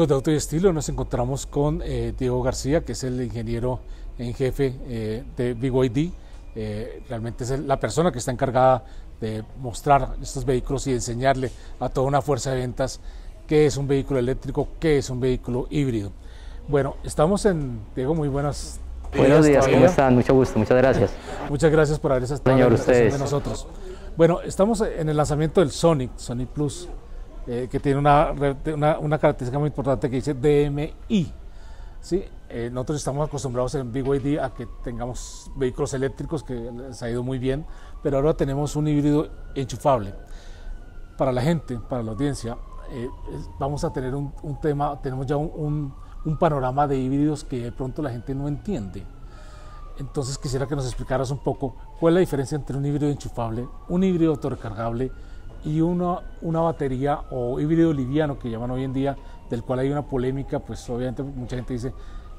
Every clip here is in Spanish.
Amigos de Auto y Estilo, nos encontramos con eh, Diego García, que es el ingeniero en jefe eh, de BYD. Eh, realmente es la persona que está encargada de mostrar estos vehículos y enseñarle a toda una fuerza de ventas qué es un vehículo eléctrico, qué es un vehículo híbrido. Bueno, estamos en, Diego, muy buenas Buenos días, ¿cómo están? Mucho gusto, muchas gracias. Muchas gracias por haber estado Señor, ustedes. de nosotros. Bueno, estamos en el lanzamiento del Sonic, Sonic Plus, eh, que tiene una, una, característica muy importante que dice DMI. ¿sí? Eh, nosotros estamos acostumbrados en BYD a que tengamos vehículos eléctricos, que les ha ido muy bien, pero ahora tenemos un híbrido enchufable. Para la gente, para la audiencia, eh, vamos a tener un, tema, tenemos ya un un panorama de híbridos que de pronto la gente no entiende. Entonces quisiera que nos explicaras un poco cuál es la diferencia entre un híbrido enchufable, un híbrido autorrecargable y una, una batería o híbrido liviano que llaman hoy en día, del cual hay una polémica, pues obviamente mucha gente dice,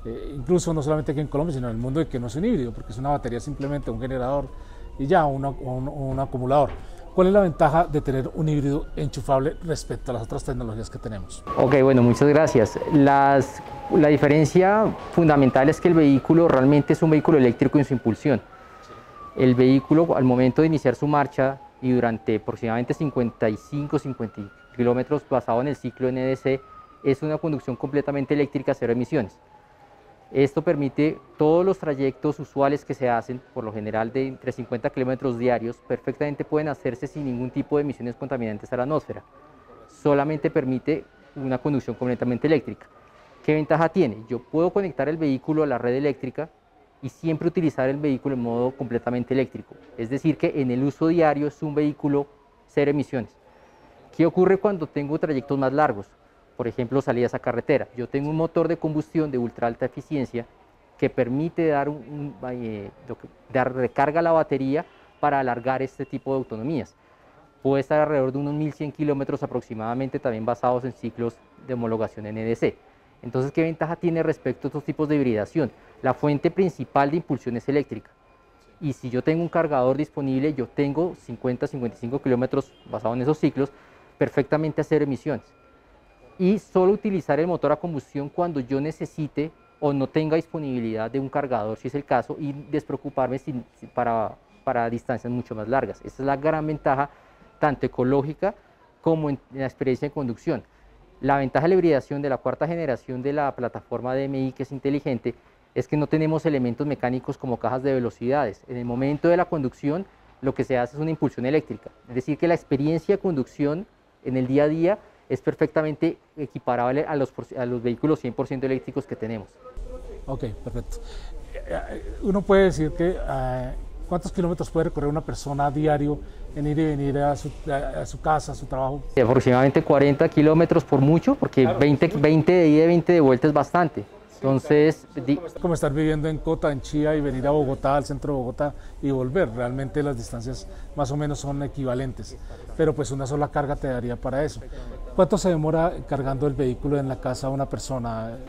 eh, incluso no solamente aquí en Colombia, sino en el mundo, de que no es un híbrido, porque es una batería simplemente un generador y ya, un, un acumulador. ¿Cuál es la ventaja de tener un híbrido enchufable respecto a las otras tecnologías que tenemos? Ok, bueno, muchas gracias. Las, la diferencia fundamental es que el vehículo realmente es un vehículo eléctrico en su impulsión. El vehículo al momento de iniciar su marcha y durante aproximadamente 55, 50 kilómetros basado en el ciclo NDC es una conducción completamente eléctrica, cero emisiones. Esto permite todos los trayectos usuales que se hacen, por lo general de entre 50 kilómetros diarios, perfectamente pueden hacerse sin ningún tipo de emisiones contaminantes a la atmósfera. Solamente permite una conducción completamente eléctrica. ¿Qué ventaja tiene? Yo puedo conectar el vehículo a la red eléctrica y siempre utilizar el vehículo en modo completamente eléctrico. Es decir, que en el uso diario es un vehículo cero emisiones. ¿Qué ocurre cuando tengo trayectos más largos? por ejemplo, salidas a carretera. Yo tengo un motor de combustión de ultra alta eficiencia que permite dar, un, eh, dar recarga a la batería para alargar este tipo de autonomías. Puede estar alrededor de unos 1100 kilómetros aproximadamente, también basados en ciclos de homologación NDC. Entonces, ¿qué ventaja tiene respecto a estos tipos de hibridación? La fuente principal de impulsión es eléctrica. Y si yo tengo un cargador disponible, yo tengo 50-55 kilómetros basado en esos ciclos, perfectamente hacer emisiones y solo utilizar el motor a combustión cuando yo necesite o no tenga disponibilidad de un cargador, si es el caso, y despreocuparme para, para distancias mucho más largas. Esta es la gran ventaja, tanto ecológica como en, la experiencia de conducción. La ventaja de la hibridación de la cuarta generación de la plataforma DMI, que es inteligente, es que no tenemos elementos mecánicos como cajas de velocidades. En el momento de la conducción, lo que se hace es una impulsión eléctrica. Es decir, que la experiencia de conducción en el día a día es perfectamente equiparable a los, a los vehículos 100% eléctricos que tenemos. Ok, perfecto. Eh, uno puede decir que eh, cuántos kilómetros puede recorrer una persona a diario en ir y venir a su, a, su casa, a su trabajo. aproximadamente 40 kilómetros por mucho, porque 20, 20 de ida y 20 de vuelta es bastante. Entonces, es como estar viviendo en Cota, en Chía, y venir a Bogotá, al centro de Bogotá, y volver. Realmente las distancias más o menos son equivalentes, pero pues una sola carga te daría para eso. ¿Cuánto se demora cargando el vehículo en la casa a una persona?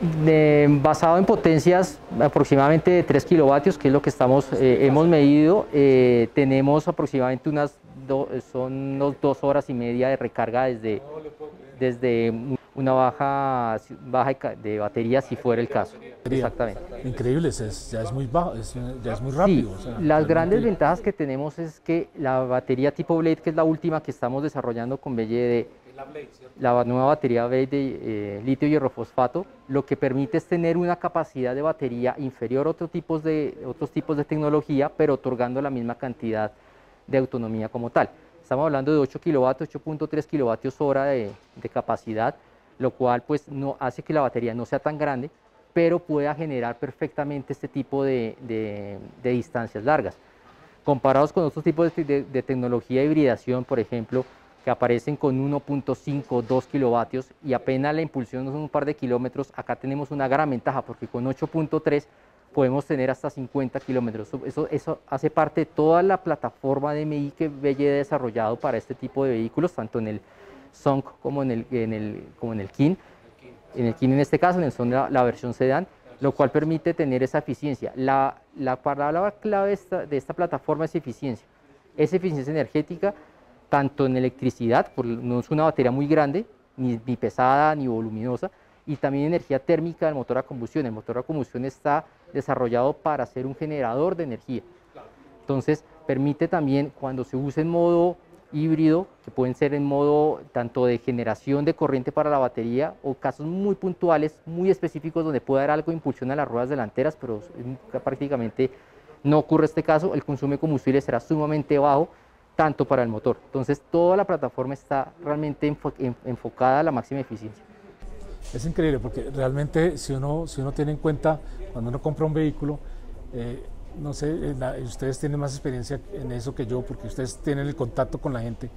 basado en potencias aproximadamente de 3 kilovatios, que es lo que estamos, eh, hemos medido, eh, tenemos aproximadamente unas, son unos dos horas y media de recarga desde, desde una baja, baja de batería si fuera el caso. Exactamente. Increíble, es, ya es muy bajo, ya es muy rápido. las grandes ventajas que tenemos es que la batería tipo Blade, que es la última que estamos desarrollando con BLD, la, nueva batería Blade de eh, litio hierro fosfato, lo que permite es tener una capacidad de batería inferior a otros tipos de, otros tipos de tecnología, pero otorgando la misma cantidad de autonomía como tal. Estamos hablando de 8 kilovatios, 8.3 kilovatios hora de, de capacidad, lo cual pues no hace que la batería no sea tan grande, pero pueda generar perfectamente este tipo de, distancias largas. Comparados con otros tipos de, de, tecnología de hibridación, por ejemplo, que aparecen con 1.5, 2 kilovatios y apenas la impulsión son un par de kilómetros, acá tenemos una gran ventaja porque con 8.3 podemos tener hasta 50 kilómetros. Eso, eso hace parte de toda la plataforma de MI que Belle ha desarrollado para este tipo de vehículos, tanto en el SONC como en el, en como en el KIN. En el KIN en este caso, en el SON la, versión sedán, lo cual permite tener esa eficiencia. La, la palabra clave de esta, de esta plataforma es eficiencia. Es eficiencia energética tanto en electricidad, no es una batería muy grande, ni, ni pesada ni voluminosa, y también energía térmica del motor a combustión. El motor a combustión está desarrollado para ser un generador de energía. Entonces, permite también cuando se usa en modo híbrido, que pueden ser en modo tanto de generación de corriente para la batería o casos muy puntuales, muy específicos donde puede dar algo de impulsión a las ruedas delanteras, pero prácticamente no ocurre este caso, el consumo de combustible será sumamente bajo tanto para el motor. Entonces toda la plataforma está realmente enfocada a la máxima eficiencia. Es increíble porque realmente si uno, si uno tiene en cuenta cuando uno compra un vehículo, eh, no sé, eh, ustedes tienen más experiencia en eso que yo porque ustedes tienen el contacto con la gente.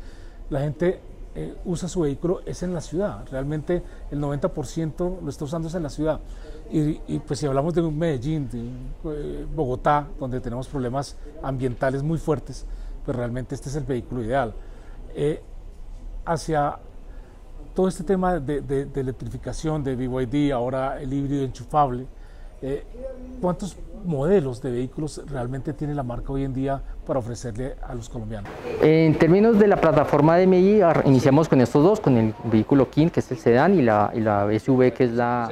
La gente eh, usa su vehículo es en la ciudad, realmente el 90% lo está usando es en la ciudad. Y, pues si hablamos de Medellín, de Bogotá, donde tenemos problemas ambientales muy fuertes, pues realmente este es el vehículo ideal. hacia todo este tema de, electrificación, de BYD, ahora el híbrido enchufable, eh, ¿cuántos modelos de vehículos realmente tiene la marca hoy en día para ofrecerle a los colombianos? En términos de la plataforma de MI, iniciamos con estos dos, con el vehículo King, que es el sedán, y la, y la SUV, que es, la,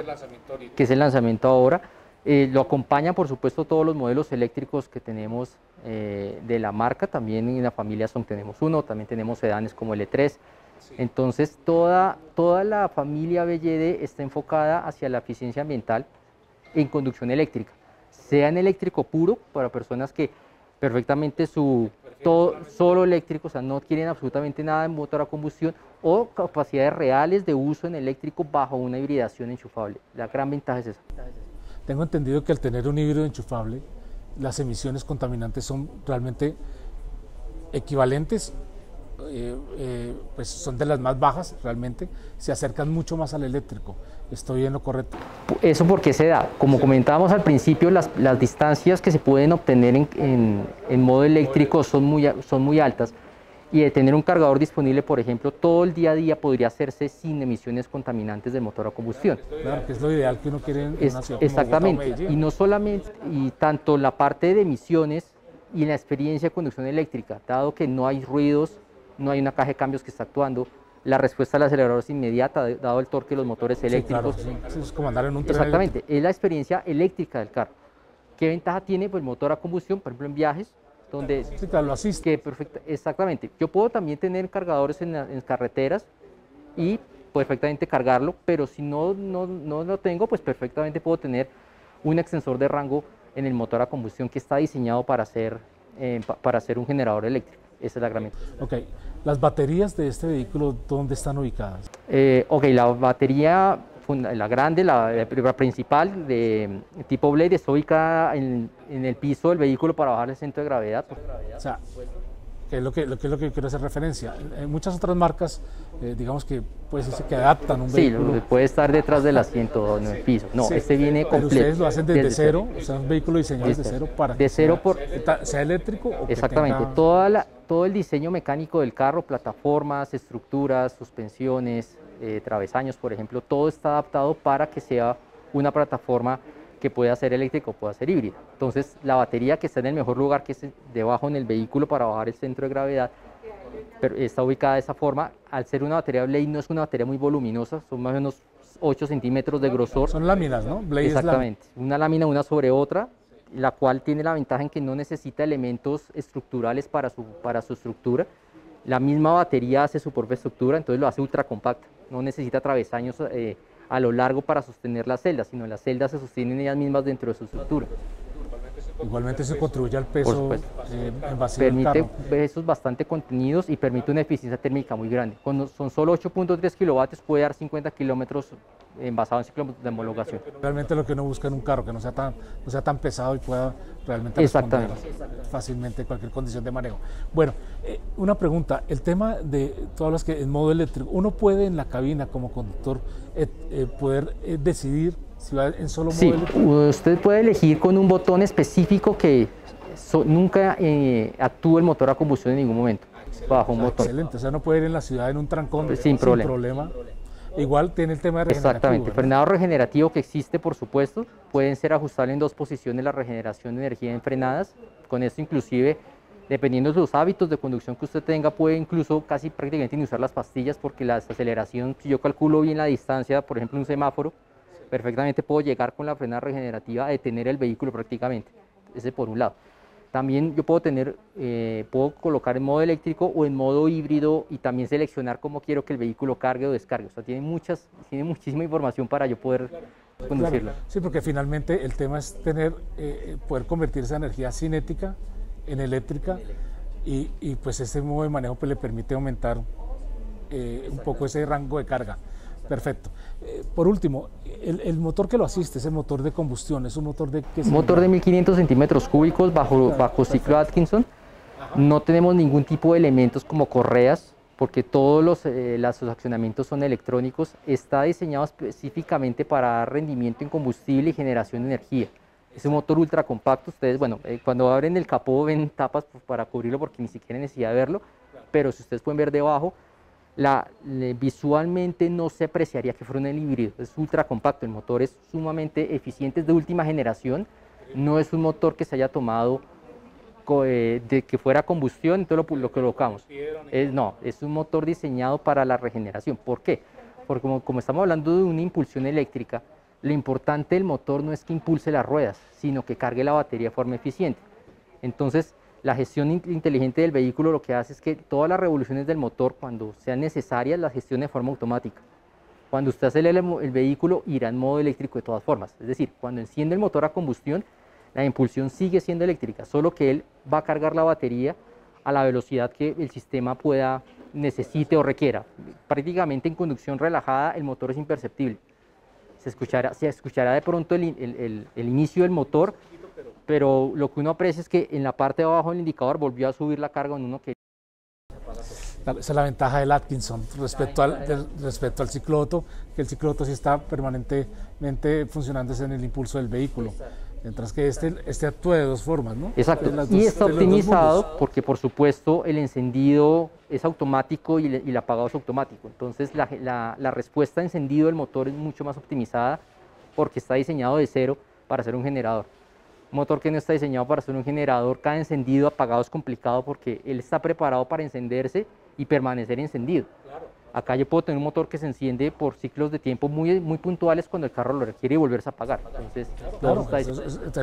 que es el lanzamiento ahora. Eh, lo acompaña, por supuesto, todos los modelos eléctricos que tenemos eh, de la marca. También en la familia Son tenemos uno, también tenemos sedanes como el E3, entonces, toda, toda la familia BYD está enfocada hacia la eficiencia ambiental en conducción eléctrica, sea en eléctrico puro para personas que perfectamente su todo solo eléctrico, o sea, no quieren absolutamente nada de motor a combustión o capacidades reales de uso en eléctrico bajo una hibridación enchufable. La gran ventaja es esa. Tengo entendido que al tener un híbrido enchufable, las emisiones contaminantes son realmente equivalentes eh, eh, pues son de las más bajas realmente, se acercan mucho más al eléctrico. ¿Estoy en lo correcto? ¿Eso por qué se da? Como comentábamos al principio, las, las, distancias que se pueden obtener en, en, modo eléctrico son muy, son muy altas y de tener un cargador disponible, por ejemplo, todo el día a día podría hacerse sin emisiones contaminantes del motor a combustión. Claro, que es lo ideal que uno quiere en una ciudad Exactamente, y no solamente, y tanto la parte de emisiones y la experiencia de conducción eléctrica, dado que no hay ruidos, no hay una caja de cambios que está actuando, la respuesta del acelerador es inmediata, dado el torque de los motores eléctricos. es como andar en un tren Exactamente, es la experiencia eléctrica del carro. ¿Qué ventaja tiene? Pues el motor a combustión, por ejemplo, en viajes, donde... Sí, claro, lo asiste. Que perfecta, exactamente. Yo puedo también tener cargadores en, en carreteras y perfectamente cargarlo, pero si no, no, no lo tengo, pues perfectamente puedo tener un extensor de rango en el motor a combustión que está diseñado para ser, eh, para ser un generador eléctrico. Esa es la gran Ok, ¿las baterías de este vehículo dónde están ubicadas? Eh, ok, la batería, la grande, la, principal de tipo Blade está ubicada en, el piso del vehículo para bajar el centro de gravedad. O sea, que es lo que, lo que, es lo que quiero hacer referencia. En muchas otras marcas, eh, digamos que pues que adaptan un vehículo. Sí, puede estar detrás del asiento en el piso. No, este viene completo. ustedes lo hacen desde, cero, o sea, un vehículo diseñado desde cero para de cero por sea eléctrico o Exactamente, toda la, todo el diseño mecánico del carro, plataformas, estructuras, suspensiones, eh, travesaños, por ejemplo, todo está adaptado para que sea una plataforma que pueda ser eléctrica o pueda ser híbrida. Entonces, la batería que está en el mejor lugar, que es debajo en el vehículo para bajar el centro de gravedad, pero está ubicada de esa forma. Al ser una batería Blade no es una batería muy voluminosa, son más o menos 8 centímetros de grosor. Son láminas, ¿no? Blade Exactamente, una lámina una sobre otra, la cual tiene la ventaja en que no necesita elementos estructurales para su, para su estructura. La misma batería hace su propia estructura, entonces lo hace ultra compacta, no necesita travesaños eh, a lo largo para sostener las celdas, sino las celdas se sostienen ellas mismas dentro de su estructura. Igualmente se contribuye al peso eh, en vacío Permite pesos bastante contenidos y permite una eficiencia térmica muy grande. Cuando son solo 8.3 kilovatios puede dar 50 kilómetros envasado en ciclo de homologación. Realmente lo que uno busca en un carro, que no sea tan, no sea tan pesado y pueda realmente responder fácilmente cualquier condición de manejo. Bueno, eh, una pregunta, el tema de, todas las que en modo eléctrico, uno puede en la cabina como conductor eh, poder decidir si va en solo sí, usted puede elegir con un botón específico que nunca eh, actúe el motor a combustión en ningún momento. Bajo un botón. Excelente, o sea, no puede ir en la ciudad en un trancón sin, problema. Igual tiene el tema de regenerativo. Exactamente, frenado regenerativo que existe, por supuesto. Pueden ser ajustables en dos posiciones la regeneración de energía en frenadas. Con esto inclusive Dependiendo de los hábitos de conducción que usted tenga, puede incluso casi prácticamente ni usar las pastillas porque la aceleración, si yo calculo bien la distancia, por ejemplo, un semáforo, perfectamente puedo llegar con la frenada regenerativa a detener el vehículo prácticamente. Ese por un lado. También yo puedo tener, eh, puedo colocar en modo eléctrico o en modo híbrido y también seleccionar cómo quiero que el vehículo cargue o descargue. O sea, tiene, muchas, tiene muchísima información para yo poder conducirlo. Sí, porque finalmente el tema es tener, eh, poder convertir esa energía cinética en eléctrica y, y pues ese modo de manejo pues, le permite aumentar eh, un poco ese rango de carga. Perfecto. Eh, por último, el, motor que lo asiste es el motor de combustión, es un motor de... ¿qué motor de 1500 centímetros cúbicos bajo, bajo ciclo Atkinson. No tenemos ningún tipo de elementos como correas, porque todos los, eh, los, accionamientos son electrónicos. Está diseñado específicamente para dar rendimiento en combustible y generación de energía. Es un motor ultra compacto. Ustedes, bueno, eh, cuando abren el capó ven tapas pues, para cubrirlo porque ni siquiera hay necesidad de verlo, pero si ustedes pueden ver debajo, visualmente no se apreciaría que fuera un híbrido, es ultra compacto, el motor es sumamente eficiente, es de última generación, no es un motor que se haya tomado eh, de que fuera combustión, entonces lo, lo colocamos. No, es un motor diseñado para la regeneración. ¿Por qué? Porque como, como estamos hablando de una impulsión eléctrica, lo importante del motor no es que impulse las ruedas, sino que cargue la batería de forma eficiente. Entonces, la gestión inteligente del vehículo lo que hace es que todas las revoluciones del motor, cuando sean necesarias, las gestione de forma automática. Cuando usted acelera el, vehículo, irá en modo eléctrico de todas formas. Es decir, cuando enciende el motor a combustión, la impulsión sigue siendo eléctrica, solo que él va a cargar la batería a la velocidad que el sistema pueda, necesite o requiera. Prácticamente en conducción relajada el motor es imperceptible. Se escuchará, se escuchará de pronto el inicio del motor, pero lo que uno aprecia es que en la parte de abajo del indicador volvió a subir la carga en uno que... Esa es la ventaja del Atkinson respecto al, respecto al cicloto, que el cicloto sí está permanentemente funcionando en el impulso del vehículo. Mientras que este, este actúa de dos formas, ¿no? Exacto. y está optimizado porque, por supuesto, el encendido es automático y, el apagado es automático. Entonces, la, la, la respuesta de encendido del motor es mucho más optimizada porque está diseñado de cero para ser un generador motor que no está diseñado para ser un generador, cada encendido apagado es complicado porque él está preparado para encenderse y permanecer encendido. Acá yo puedo tener un motor que se enciende por ciclos de tiempo muy, muy puntuales cuando el carro lo requiere y volverse a apagar. Entonces,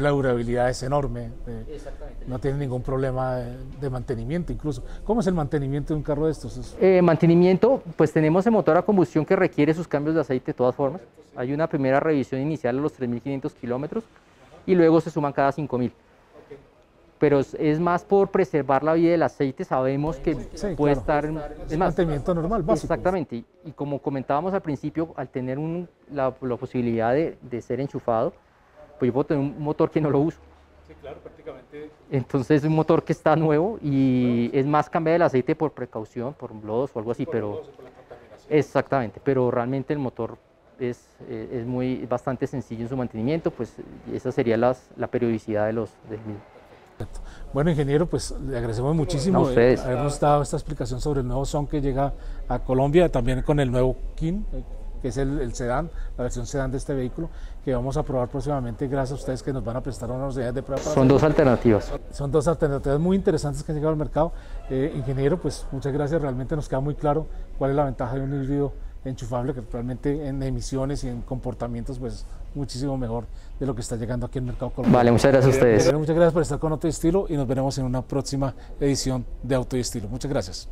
la durabilidad es enorme. Eh, no tiene ningún problema de, mantenimiento incluso. ¿Cómo es el mantenimiento de un carro de estos? Eh, mantenimiento, pues tenemos el motor a combustión que requiere sus cambios de aceite de todas formas. Hay una primera revisión inicial a los 3.500 kilómetros y luego se suman cada 5000. Pero es más por preservar la vida del aceite, sabemos que puede estar... Es mantenimiento normal, básico. Exactamente, y como comentábamos al principio, al tener la, posibilidad de, ser enchufado, pues yo puedo tener un motor que no lo uso. Sí, claro, prácticamente. Entonces es un motor que está nuevo y es más cambiar el aceite por precaución, por lodos o algo así, pero... Exactamente, pero realmente el motor es, eh, es muy, bastante sencillo en su mantenimiento, pues esa sería las, la periodicidad de los del mismo. Bueno, ingeniero, pues le agradecemos muchísimo eh, habernos dado esta explicación sobre el nuevo Son que llega a Colombia, también con el nuevo KIN, eh, que es el, el, sedán, la versión sedán de este vehículo, que vamos a probar próximamente gracias a ustedes que nos van a prestar unas unidades de prueba. Son dos alternativas. Son dos alternativas muy interesantes que han llegado al mercado. ingeniero, pues muchas gracias, realmente nos queda muy claro cuál es la ventaja de un híbrido enchufable que realmente en emisiones y en comportamientos pues muchísimo mejor de lo que está llegando aquí en el mercado colombiano. Vale, muchas gracias a ustedes. Muchas gracias por estar con Auto y Estilo y nos veremos en una próxima edición de Auto y Estilo. Muchas gracias.